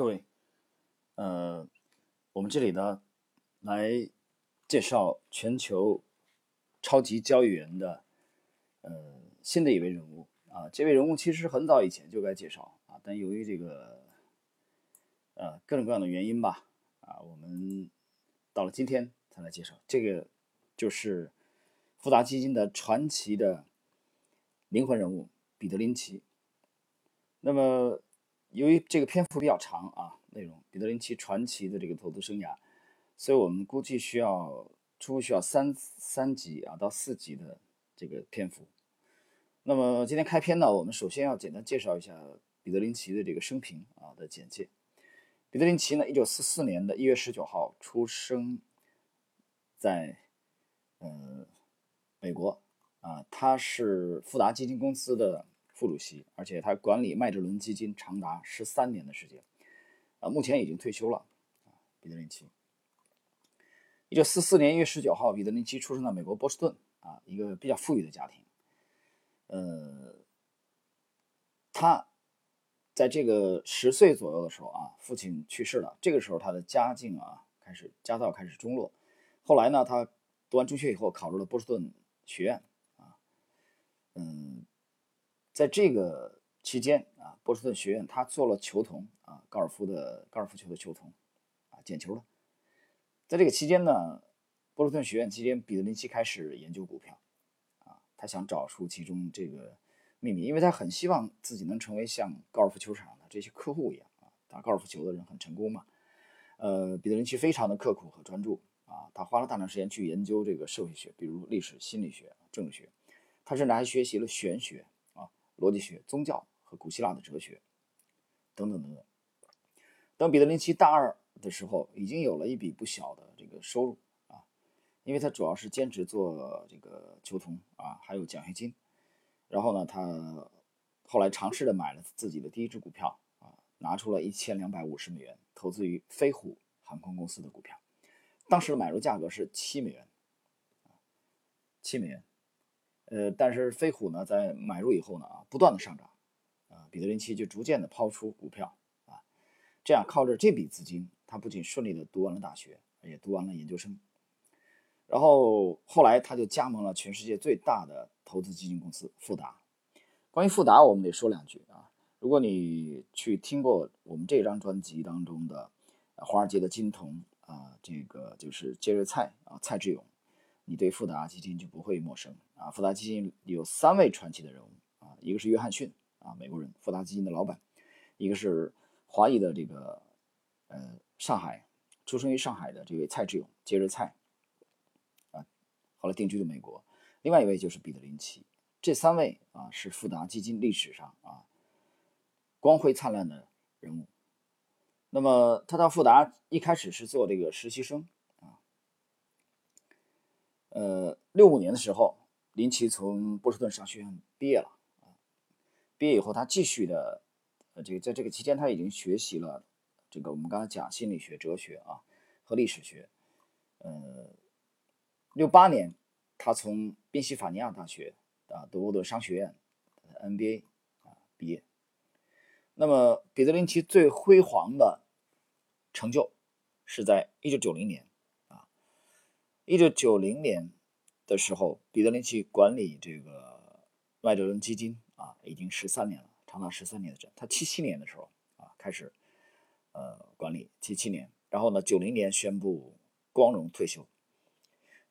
各位，呃，我们这里呢来介绍全球超级交易员的呃新的一位人物啊。这位人物其实很早以前就该介绍啊，但由于这个呃各种各样的原因吧啊，我们到了今天才来介绍。这个就是富达基金的传奇的灵魂人物彼得林奇。那么。由于这个篇幅比较长啊，内容彼得林奇传奇的这个投资生涯，所以我们估计需要初步需要三三集啊到四集的这个篇幅。那么今天开篇呢，我们首先要简单介绍一下彼得林奇的这个生平啊的简介。彼得林奇呢，一九四四年的一月十九号出生在呃美国啊，他是富达基金公司的。副主席，而且他管理麦哲伦基金长达十三年的时间，啊，目前已经退休了。彼得林奇，一九四四年一月十九号，彼得林奇出生在美国波士顿，啊，一个比较富裕的家庭。呃，他在这个十岁左右的时候啊，父亲去世了，这个时候他的家境啊开始家道开始中落。后来呢，他读完中学以后，考入了波士顿学院，啊，嗯。在这个期间啊，波士顿学院他做了球童啊，高尔夫的高尔夫球的球童啊，捡球的。在这个期间呢，波士顿学院期间，彼得林奇开始研究股票啊，他想找出其中这个秘密，因为他很希望自己能成为像高尔夫球场的这些客户一样啊，打高尔夫球的人很成功嘛。呃，彼得林奇非常的刻苦和专注啊，他花了大量时间去研究这个社会学，比如历史、心理学、政治学，他甚至还学习了玄学。逻辑学、宗教和古希腊的哲学，等等等等。当彼得林奇大二的时候，已经有了一笔不小的这个收入啊，因为他主要是兼职做这个球童啊，还有奖学金。然后呢，他后来尝试着买了自己的第一只股票啊，拿出了一千两百五十美元投资于飞虎航空公司的股票，当时的买入价格是七美元，七美元。呃，但是飞虎呢，在买入以后呢，啊，不断的上涨，啊，彼得林奇就逐渐的抛出股票，啊，这样靠着这笔资金，他不仅顺利的读完了大学，也读完了研究生，然后后来他就加盟了全世界最大的投资基金公司富达。关于富达，我们得说两句啊，如果你去听过我们这张专辑当中的华尔街的金童啊，这个就是杰瑞蔡啊，蔡志勇。你对富达基金就不会陌生啊！富达基金有三位传奇的人物啊，一个是约翰逊啊，美国人，富达基金的老板；一个是华裔的这个呃上海出生于上海的这位蔡志勇，杰瑞蔡啊，后来定居的美国；另外一位就是彼得林奇。这三位啊是富达基金历史上啊光辉灿烂的人物。那么他到富达一开始是做这个实习生啊。呃，六五年的时候，林奇从波士顿商学院毕业了啊。毕业以后，他继续的，呃，这个在这个期间，他已经学习了这个我们刚才讲心理学、哲学啊和历史学。呃，六八年，他从宾夕法尼亚大学啊德国的商学院 NBA 啊毕业。那么，彼得林奇最辉煌的成就是在一九九零年啊。一九九零年的时候，彼得林奇管理这个麦哲伦基金啊，已经十三年了，长达十三年的这他七七年的时候啊，开始呃管理七七年，然后呢，九零年宣布光荣退休。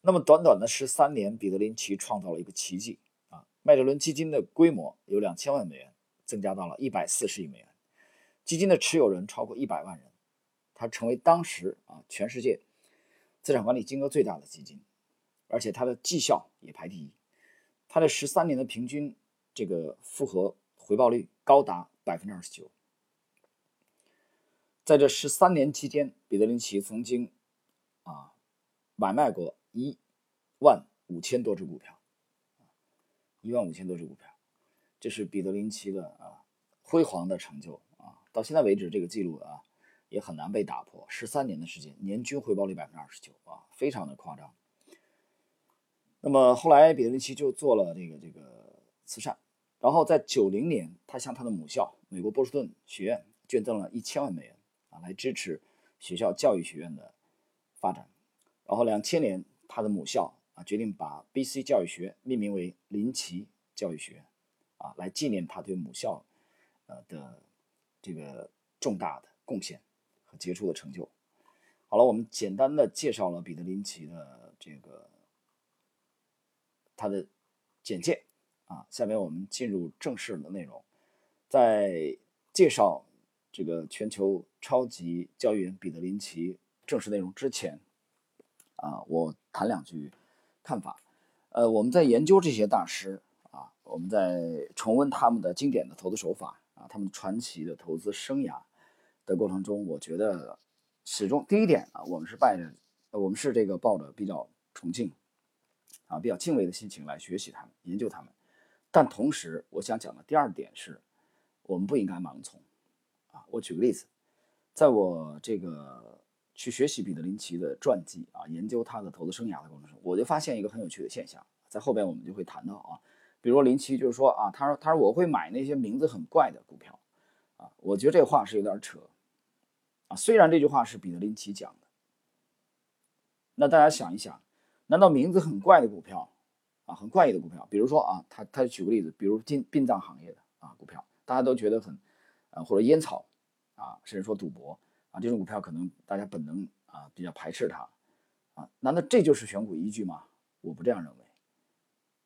那么短短的十三年，彼得林奇创造了一个奇迹啊！麦哲伦基金的规模由两千万美元增加到了一百四十亿美元，基金的持有人超过一百万人，他成为当时啊全世界。资产管理金额最大的基金，而且它的绩效也排第一。它的十三年的平均这个复合回报率高达百分之二十九。在这十三年期间，彼得林奇曾经啊买卖过一万五千多只股票，一万五千多只股票，这是彼得林奇的啊辉煌的成就啊！到现在为止，这个记录啊。也很难被打破。十三年的时间，年均回报率百分之二十九啊，非常的夸张。那么后来，彼得林奇就做了这个这个慈善，然后在九零年，他向他的母校美国波士顿学院捐赠了一千万美元啊，来支持学校教育学院的发展。然后两千年，他的母校啊决定把 BC 教育学命名为林奇教育学院，啊，来纪念他对母校呃的这个重大的贡献和杰出的成就。好了，我们简单的介绍了彼得林奇的这个他的简介啊，下面我们进入正式的内容。在介绍这个全球超级教育员彼得林奇正式内容之前，啊，我谈两句看法。呃，我们在研究这些大师啊，我们在重温他们的经典的投资手法啊，他们传奇的投资生涯的过程中，我觉得。始终第一点啊，我们是拜着，我们是这个抱着比较崇敬啊、比较敬畏的心情来学习他们、研究他们。但同时，我想讲的第二点是，我们不应该盲从啊。我举个例子，在我这个去学习彼得林奇的传记啊，研究他的投资生涯的过程中，我就发现一个很有趣的现象，在后边我们就会谈到啊，比如林奇就是说啊，他说他说我会买那些名字很怪的股票啊，我觉得这话是有点扯。啊，虽然这句话是彼得林奇讲的，那大家想一想，难道名字很怪的股票啊，很怪异的股票，比如说啊，他他举个例子，比如殡殡葬行业的啊股票，大家都觉得很，啊或者烟草啊，甚至说赌博啊这种股票，可能大家本能啊比较排斥它啊，难道这就是选股依据吗？我不这样认为，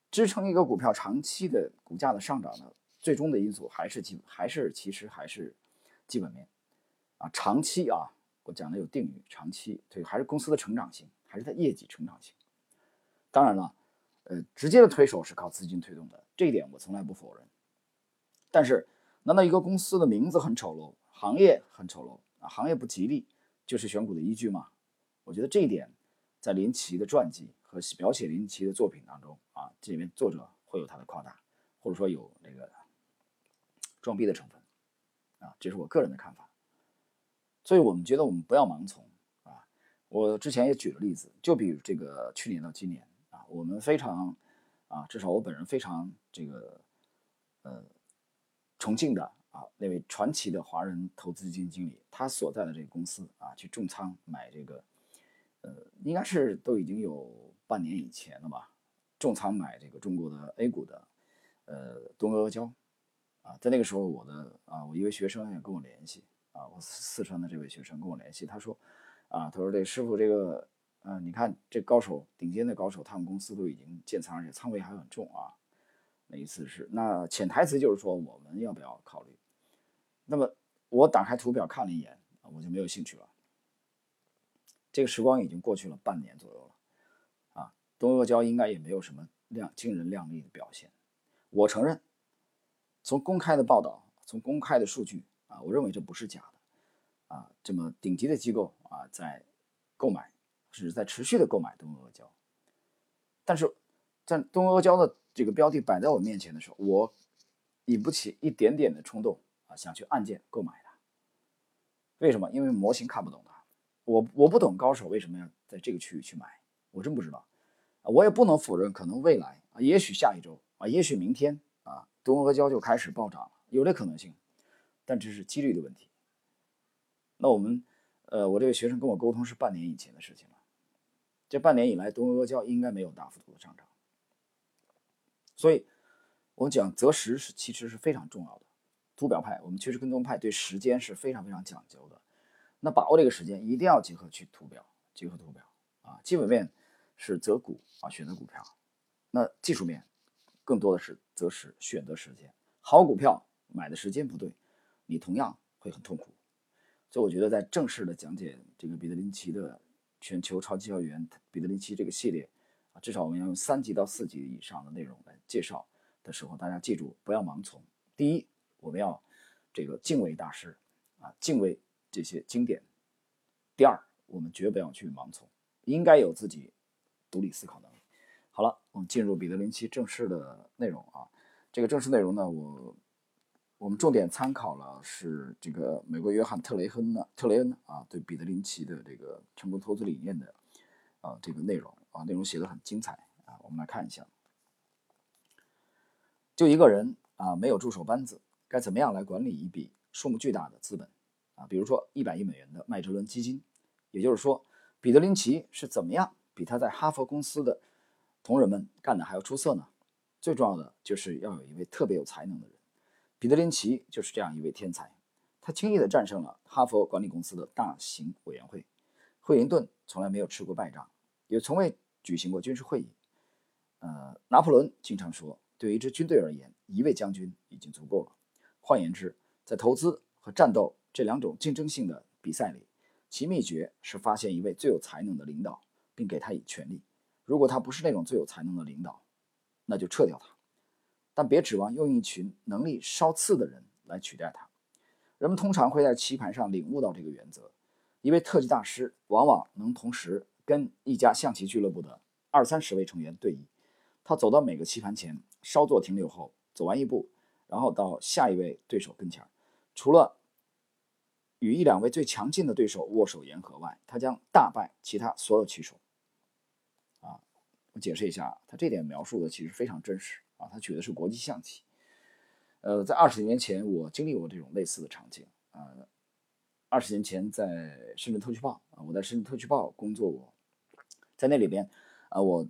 支撑一个股票长期的股价的上涨的最终的因素还是基还是其实还是基本面。啊，长期啊，我讲的有定语，长期对，还是公司的成长性，还是它业绩成长性。当然了，呃，直接的推手是靠资金推动的，这一点我从来不否认。但是，难道一个公司的名字很丑陋，行业很丑陋啊，行业不吉利，就是选股的依据吗？我觉得这一点，在林奇的传记和描写林奇的作品当中啊，这里面作者会有他的夸大，或者说有这个装逼的成分啊，这是我个人的看法。所以我们觉得我们不要盲从啊！我之前也举了例子，就比如这个去年到今年，我们非常啊，至少我本人非常这个呃崇敬的啊那位传奇的华人投资基金经理，他所在的这个公司啊，去重仓买这个呃，应该是都已经有半年以前了吧，重仓买这个中国的 A 股的呃东阿阿胶啊，在那个时候，我的啊，我一位学生也跟我联系。啊，我四川的这位学生跟我联系，他说，啊，他说这师傅这个，嗯，你看这高手，顶尖的高手，他们公司都已经建仓，而且仓位还很重啊。那一次是，那潜台词就是说，我们要不要考虑？那么我打开图表看了一眼，我就没有兴趣了。这个时光已经过去了半年左右了，啊，东阿胶应该也没有什么亮惊人亮丽的表现。我承认，从公开的报道，从公开的数据。啊，我认为这不是假的，啊，这么顶级的机构啊，在购买，只是在持续的购买东阿阿胶，但是在东阿阿胶的这个标的摆在我面前的时候，我引不起一点点的冲动啊，想去按键购买它。为什么？因为模型看不懂它，我我不懂高手为什么要在这个区域去买，我真不知道，我也不能否认，可能未来啊，也许下一周啊，也许明天啊，东阿胶就开始暴涨了，有这可能性。但这是几率的问题。那我们，呃，我这位学生跟我沟通是半年以前的事情。这半年以来，东阿阿胶应该没有大幅度的上涨。所以，我们讲择时是其实是非常重要的。图表派，我们趋势跟踪派对时间是非常非常讲究的。那把握这个时间，一定要结合去图表，结合图表啊。基本面是择股啊，选择股票。那技术面更多的是择时，选择时间。好股票买的时间不对。你同样会很痛苦，所以我觉得在正式的讲解这个彼得林奇的全球超级交易员彼得林奇这个系列啊，至少我们要用三级到四级以上的内容来介绍的时候，大家记住不要盲从。第一，我们要这个敬畏大师啊，敬畏这些经典；第二，我们绝不要去盲从，应该有自己独立思考能力。好了，我们进入彼得林奇正式的内容啊，这个正式内容呢，我。我们重点参考了是这个美国约翰特雷亨的特雷恩啊，对彼得林奇的这个成功投资理念的啊这个内容啊，内容写的很精彩啊。我们来看一下，就一个人啊，没有助手班子，该怎么样来管理一笔数目巨大的资本啊，比如说一百亿美元的麦哲伦基金。也就是说，彼得林奇是怎么样比他在哈佛公司的同仁们干的还要出色呢？最重要的就是要有一位特别有才能的人。彼得林奇就是这样一位天才，他轻易地战胜了哈佛管理公司的大型委员会。惠灵顿从来没有吃过败仗，也从未举行过军事会议。呃，拿破仑经常说，对于一支军队而言，一位将军已经足够了。换言之，在投资和战斗这两种竞争性的比赛里，其秘诀是发现一位最有才能的领导，并给他以权力。如果他不是那种最有才能的领导，那就撤掉他。但别指望用一群能力稍次的人来取代他。人们通常会在棋盘上领悟到这个原则。一位特级大师往往能同时跟一家象棋俱乐部的二三十位成员对弈。他走到每个棋盘前，稍作停留后，走完一步，然后到下一位对手跟前。除了与一两位最强劲的对手握手言和外，他将大败其他所有棋手。啊，我解释一下，他这点描述的其实非常真实他举的是国际象棋。呃，在二十年前，我经历过这种类似的场景啊。二十年前，在深圳特区报啊，我在深圳特区报工作过，在那里边啊，我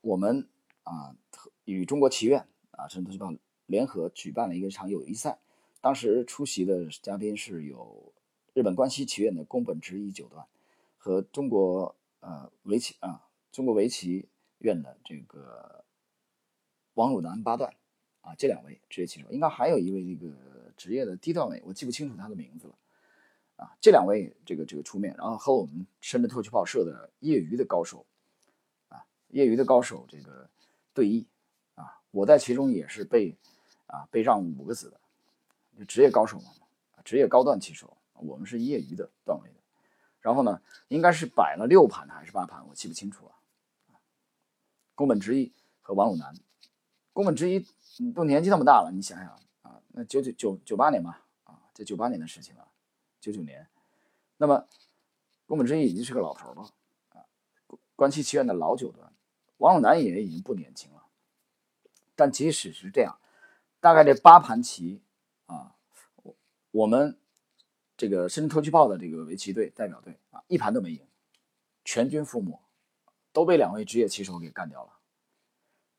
我们啊与中国棋院啊，深圳特区报联合举办了一个场友谊赛，当时出席的嘉宾是有。日本关西棋院的宫本直一九段，和中国呃围棋啊中国围棋院的这个王汝南八段啊这两位职业棋手，应该还有一位这个职业的低段位，我记不清楚他的名字了啊。这两位这个这个出面，然后和我们深圳特区报社的业余的高手啊业余的高手这个对弈啊，我在其中也是被啊被让五个子的，职业高手嘛，职业高段棋手。我们是业余的段位的，然后呢，应该是摆了六盘还是八盘，我记不清楚了。宫本直一和王汝南，宫本直一都年纪那么大了，你想想啊，那九九九九八年吧，啊，这九八年的事情了，九九年，那么宫本直一已经是个老头了啊，关西棋院的老九段，王鲁南也已经不年轻了，但即使是这样，大概这八盘棋啊，我我们。这个深圳特区报的这个围棋队代表队啊，一盘都没赢，全军覆没，都被两位职业棋手给干掉了。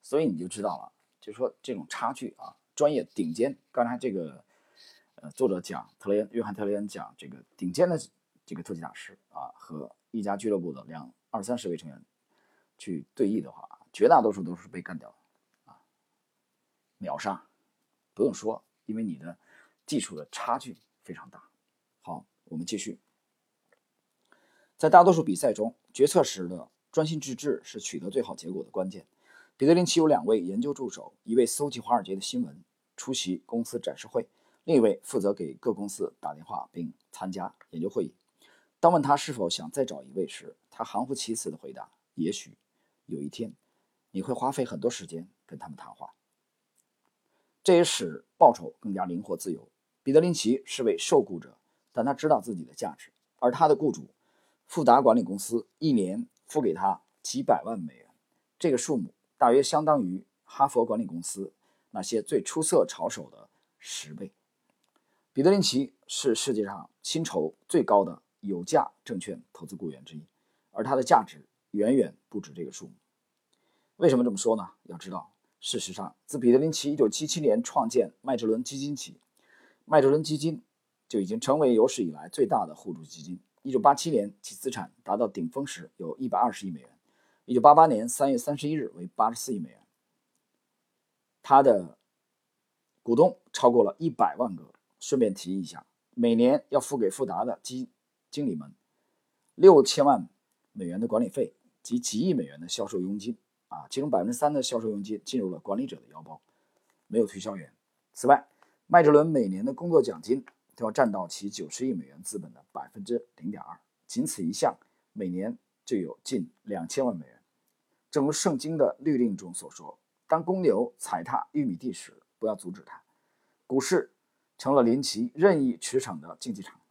所以你就知道了，就是说这种差距啊，专业顶尖。刚才这个呃作者讲特雷恩，约翰特雷恩讲这个顶尖的这个特级大师啊，和一家俱乐部的两二三十位成员去对弈的话，绝大多数都是被干掉的啊，秒杀，不用说，因为你的技术的差距非常大。好，我们继续。在大多数比赛中，决策时的专心致志是取得最好结果的关键。彼得林奇有两位研究助手，一位搜集华尔街的新闻，出席公司展示会；另一位负责给各公司打电话并参加研究会议。当问他是否想再找一位时，他含糊其辞地回答：“也许有一天，你会花费很多时间跟他们谈话。”这也使报酬更加灵活自由。彼得林奇是位受雇者。但他知道自己的价值，而他的雇主富达管理公司一年付给他几百万美元，这个数目大约相当于哈佛管理公司那些最出色炒手的十倍。彼得林奇是世界上薪酬最高的有价证券投资雇员之一，而他的价值远远不止这个数目。为什么这么说呢？要知道，事实上，自彼得林奇1977年创建麦哲伦基金起，麦哲伦基金。就已经成为有史以来最大的互助基金。一九八七年，其资产达到顶峰时有一百二十亿美元；一九八八年三月三十一日为八十四亿美元。他的股东超过了一百万个。顺便提一下，每年要付给富达的基经理们六千万美元的管理费及几亿美元的销售佣金啊，其中百分之三的销售佣金进入了管理者的腰包，没有推销员。此外，麦哲伦每年的工作奖金。都要占到其九十亿美元资本的百分之零点二，仅此一项，每年就有近两千万美元。正如圣经的律令中所说：“当公牛踩踏玉米地时，不要阻止它。”股市成了林奇任意驰骋的竞技场。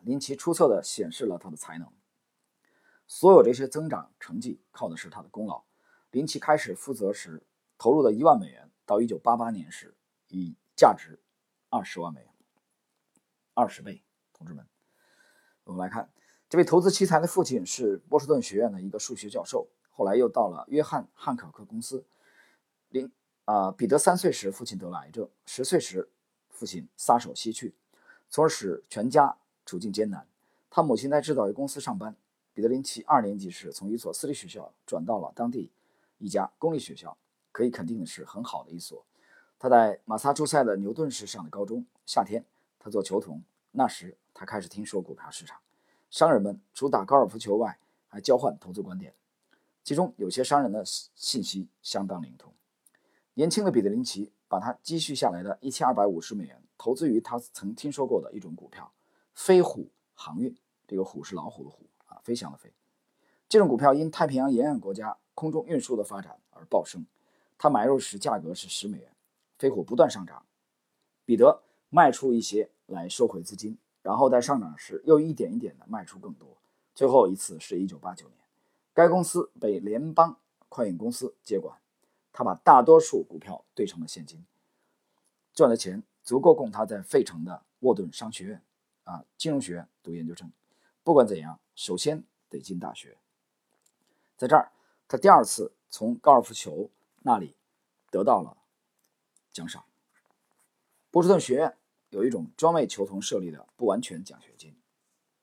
林奇出色地显示了他的才能。所有这些增长成绩靠的是他的功劳。林奇开始负责时投入的一万美元，到一九八八年时已价值二十万美元。二十倍，同志们，我们来看这位投资奇才的父亲是波士顿学院的一个数学教授，后来又到了约翰汉考克公司。零啊，彼得三岁时父亲得了癌症，十岁时父亲撒手西去，从而使全家处境艰难。他母亲在制造业公司上班。彼得林奇二年级时从一所私立学校转到了当地一家公立学校，可以肯定的是很好的一所。他在马萨诸塞的牛顿市上的高中。夏天，他做球童。那时，他开始听说股票市场。商人们除打高尔夫球外，还交换投资观点，其中有些商人的信息相当灵通。年轻的彼得林奇把他积蓄下来的一千二百五十美元投资于他曾听说过的一种股票——飞虎航运。这个虎是老虎的虎啊，飞翔的飞。这种股票因太平洋沿岸国家空中运输的发展而暴升。他买入时价格是十美元。飞虎不断上涨，彼得卖出一些来收回资金，然后在上涨时又一点一点的卖出更多。最后一次是一九八九年，该公司被联邦快运公司接管。他把大多数股票兑成了现金，赚的钱足够供他在费城的沃顿商学院啊金融学院读研究生。不管怎样，首先得进大学。在这儿，他第二次从高尔夫球那里得到了奖赏。波士顿学院有一种专为球童设立的不完全奖学金，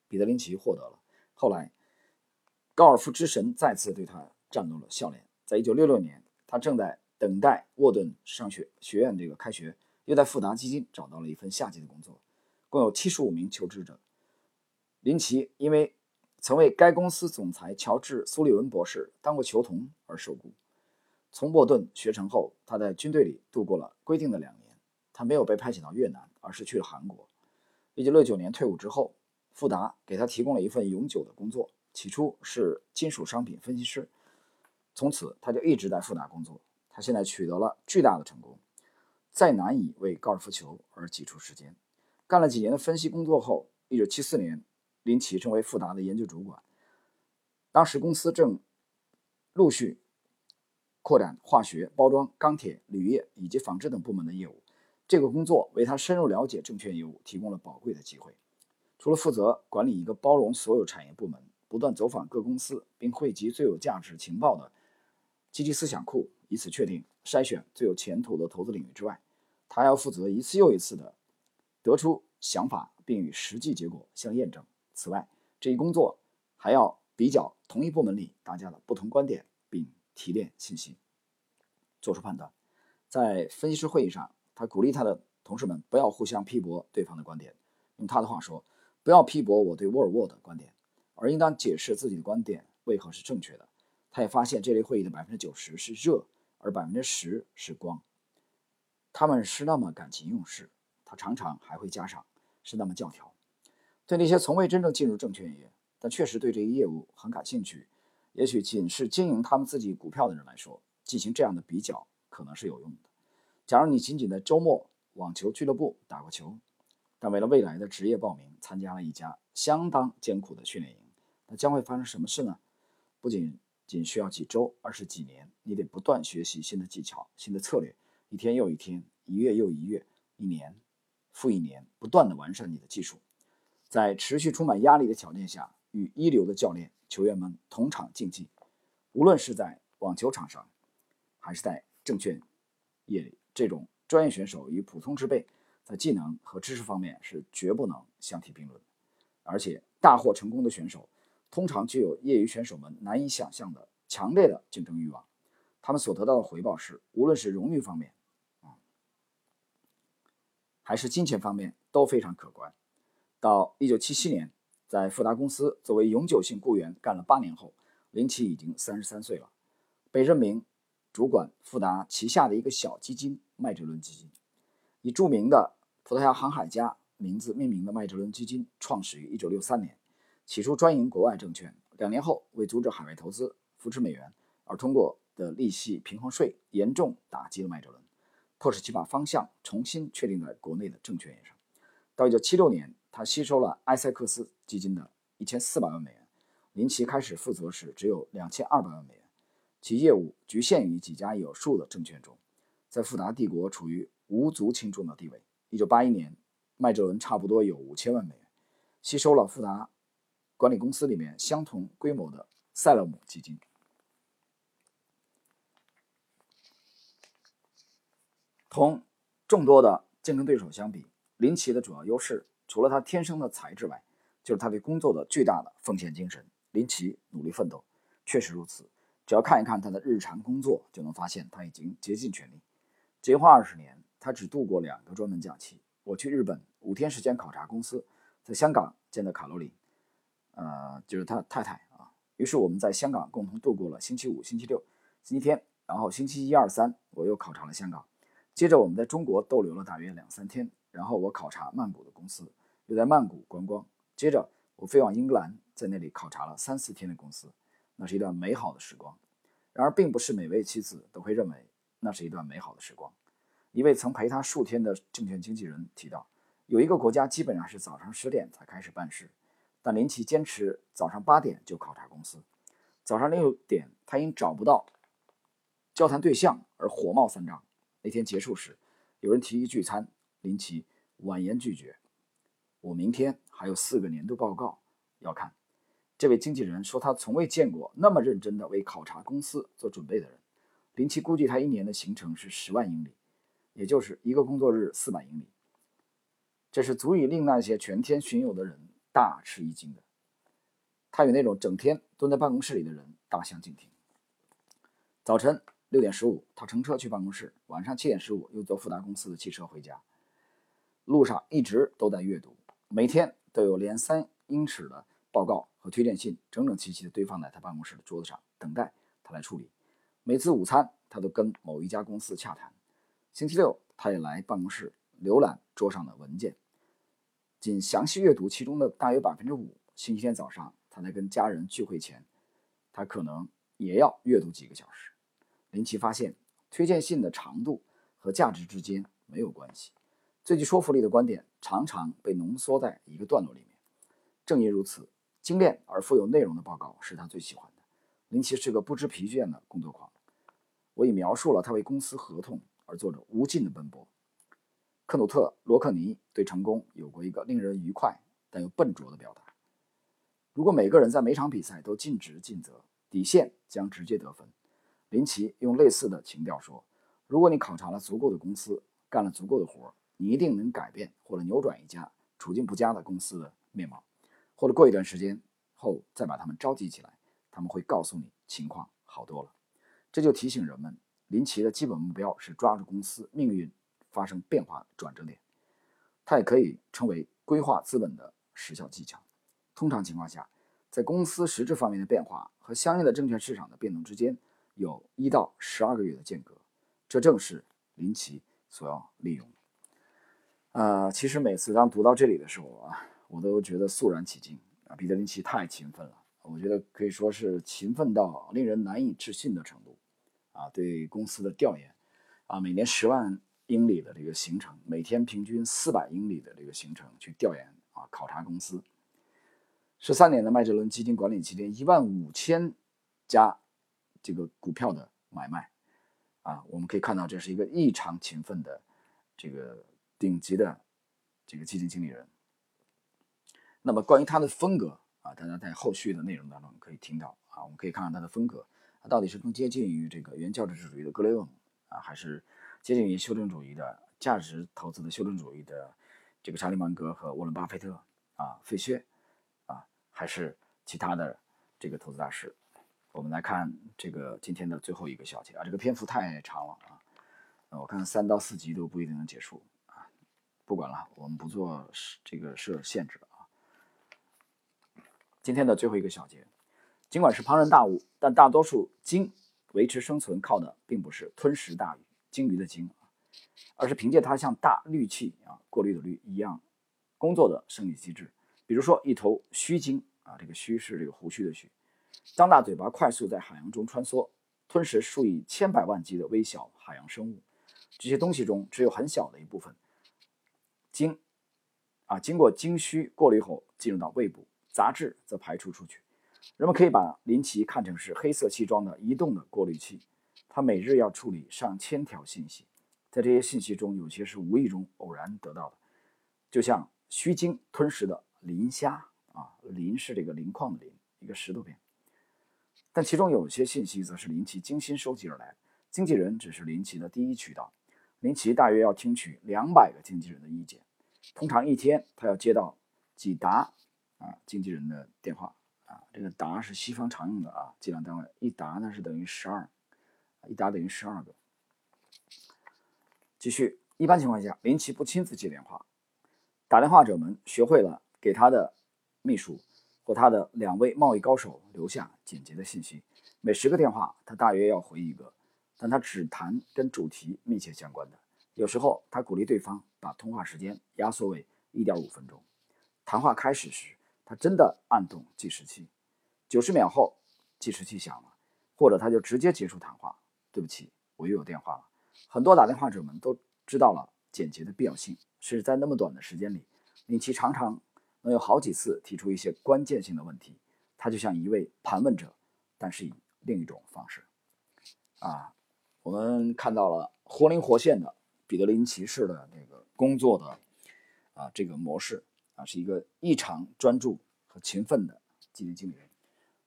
彼得林奇获得了。后来，高尔夫之神再次对他展露了笑脸。在一九六六年。他正在等待沃顿商学学院这个开学，又在富达基金找到了一份夏季的工作，共有七十五名求职者。林奇因为曾为该公司总裁乔治·苏利文博士当过球童而受雇。从沃顿学成后，他在军队里度过了规定的两年。他没有被派遣到越南，而是去了韩国。一九六九年退伍之后，富达给他提供了一份永久的工作，起初是金属商品分析师。从此，他就一直在富达工作。他现在取得了巨大的成功，再难以为高尔夫球而挤出时间。干了几年的分析工作后，1974年，林奇成为富达的研究主管。当时公司正陆续扩展化学、包装、钢铁、铝业以及纺织等部门的业务。这个工作为他深入了解证券业务提供了宝贵的机会。除了负责管理一个包容所有产业部门，不断走访各公司，并汇集最有价值情报的。积极思想库，以此确定筛选最有前途的投资领域之外，他要负责一次又一次的得出想法，并与实际结果相验证。此外，这一工作还要比较同一部门里大家的不同观点，并提炼信息，做出判断。在分析师会议上，他鼓励他的同事们不要互相批驳对方的观点。用他的话说：“不要批驳我对沃尔沃的观点，而应当解释自己的观点为何是正确的。”他也发现这类会议的百分之九十是热，而百分之十是光。他们是那么感情用事，他常常还会加上是那么教条。对那些从未真正进入证券业，但确实对这一业务很感兴趣，也许仅是经营他们自己股票的人来说，进行这样的比较可能是有用的。假如你仅仅在周末网球俱乐部打过球，但为了未来的职业报名参加了一家相当艰苦的训练营，那将会发生什么事呢？不仅仅需要几周，而是几年。你得不断学习新的技巧、新的策略，一天又一天，一月又一月，一年复一年，不断的完善你的技术。在持续充满压力的条件下，与一流的教练、球员们同场竞技，无论是在网球场上，还是在证券业里，这种专业选手与普通之辈在技能和知识方面是绝不能相提并论。而且，大获成功的选手。通常具有业余选手们难以想象的强烈的竞争欲望，他们所得到的回报是，无论是荣誉方面，啊，还是金钱方面都非常可观。到一九七七年，在富达公司作为永久性雇员干了八年后，林奇已经三十三岁了，被任命主管富达旗下的一个小基金——麦哲伦基金。以著名的葡萄牙航海家名字命名的麦哲伦基金创始于一九六三年。起初专营国外证券，两年后为阻止海外投资、扶持美元而通过的利息平衡税严重打击了麦哲伦，迫使其把方向重新确定在国内的证券业上。到1976年，他吸收了埃塞克斯基金的一千四百万美元。林奇开始负责时只有两千二百万美元，其业务局限于几家有数的证券中，在富达帝国处于无足轻重的地位。1981年，麦哲伦差不多有五千万美元。吸收了富达管理公司里面相同规模的塞勒姆基金。同众多的竞争对手相比，林奇的主要优势除了他天生的才智外，就是他对工作的巨大的奉献精神。林奇努力奋斗，确实如此。只要看一看他的日常工作，就能发现他已经竭尽全力。结婚二十年，他只度过两个专门假期。我去日本五天时间考察公司，在香港见到卡罗琳，呃，就是他太太啊。于是我们在香港共同度过了星期五、星期六、星期天，然后星期一、二、三我又考察了香港。接着我们在中国逗留了大约两三天，然后我考察曼谷的公司，又在曼谷观光。接着我飞往英格兰，在那里考察了三四天的公司。那是一段美好的时光，然而并不是每位妻子都会认为那是一段美好的时光。一位曾陪他数天的证券经纪人提到，有一个国家基本上是早上十点才开始办事，但林奇坚持早上八点就考察公司。早上六点，他因找不到交谈对象而火冒三丈。那天结束时，有人提议聚餐，林奇婉言拒绝：“我明天还有四个年度报告要看。”这位经纪人说，他从未见过那么认真的为考察公司做准备的人。林奇估计他一年的行程是十万英里，也就是一个工作日四百英里。这是足以令那些全天巡游的人大吃一惊的。他与那种整天蹲在办公室里的人大相径庭。早晨六点十五，他乘车去办公室；晚上七点十五，又坐富达公司的汽车回家。路上一直都在阅读，每天都有连三英尺的报告和。推荐信整整齐齐地堆放在他办公室的桌子上，等待他来处理。每次午餐，他都跟某一家公司洽谈。星期六，他也来办公室浏览桌上的文件，仅详细阅读其中的大约百分之五。星期天早上，他在跟家人聚会前，他可能也要阅读几个小时。林奇发现，推荐信的长度和价值之间没有关系。最具说服力的观点常常被浓缩在一个段落里面。正因如此。精炼而富有内容的报告是他最喜欢的。林奇是个不知疲倦的工作狂。我已描述了他为公司合同而做着无尽的奔波。克努特·罗克尼对成功有过一个令人愉快但又笨拙的表达：如果每个人在每场比赛都尽职尽责，底线将直接得分。林奇用类似的情调说：“如果你考察了足够的公司，干了足够的活，你一定能改变或者扭转一家处境不佳的公司的面貌。”或者过一段时间后再把他们召集起来，他们会告诉你情况好多了。这就提醒人们，林奇的基本目标是抓住公司命运发生变化的转折点。它也可以称为规划资本的时效技巧。通常情况下，在公司实质方面的变化和相应的证券市场的变动之间有一到十二个月的间隔，这正是林奇所要利用的。呃，其实每次当读到这里的时候啊。我都觉得肃然起敬啊！彼得林奇太勤奋了，我觉得可以说是勤奋到令人难以置信的程度啊！对公司的调研啊，每年十万英里的这个行程，每天平均四百英里的这个行程去调研啊，考察公司。十三年的麦哲伦基金管理期间，一万五千家这个股票的买卖啊，我们可以看到这是一个异常勤奋的这个顶级的这个基金经理人。那么关于他的风格啊，大家在后续的内容当中可以听到啊，我们可以看看他的风格，他到底是更接近于这个原教旨主义的格雷厄姆啊，还是接近于修正主义的价值投资的修正主义的这个查理芒格和沃伦巴菲特啊，费薛啊，还是其他的这个投资大师？我们来看这个今天的最后一个小节啊，这个篇幅太长了啊，我看三到四集都不一定能结束啊，不管了，我们不做这个设限制了。今天的最后一个小节，尽管是庞然大物，但大多数鲸维持生存靠的并不是吞食大鱼，鲸鱼的鲸而是凭借它像大氯气啊过滤的氯一样工作的生理机制。比如说，一头须鲸啊，这个须是这个胡须的须，张大嘴巴快速在海洋中穿梭，吞食数以千百万计的微小海洋生物。这些东西中只有很小的一部分鲸啊，经过鲸须过滤后进入到胃部。杂质则排出出去。人们可以把林奇看成是黑色西装的移动的过滤器，他每日要处理上千条信息，在这些信息中，有些是无意中偶然得到的，就像须鲸吞食的磷虾啊，磷是这个磷矿的磷，一个石头片。但其中有些信息则是林奇精心收集而来，经纪人只是林奇的第一渠道。林奇大约要听取两百个经纪人的意见，通常一天他要接到几达啊经纪人的电话啊，这个达是西方常用的啊计量单位，一达呢是等于十二，一打等于十二个。继续，一般情况下，林奇不亲自接电话，打电话者们学会了给他的秘书。或他的两位贸易高手留下简洁的信息，每十个电话他大约要回一个，但他只谈跟主题密切相关的。有时候他鼓励对方把通话时间压缩为一点五分钟。谈话开始时，他真的按动计时器，九十秒后计时器响了，或者他就直接结束谈话。对不起，我又有电话了。很多打电话者们都知道了简洁的必要性，是在那么短的时间里，令其常常。能有好几次提出一些关键性的问题，他就像一位盘问者，但是以另一种方式。啊，我们看到了活灵活现的彼得林奇式的这个工作的啊这个模式啊，是一个异常专注和勤奋的基金经理人。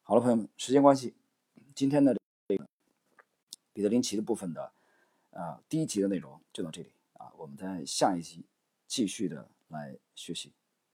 好了，朋友们，时间关系，今天的彼得林奇的部分的啊第一集的内容就到这里啊，我们在下一集继续的来学习。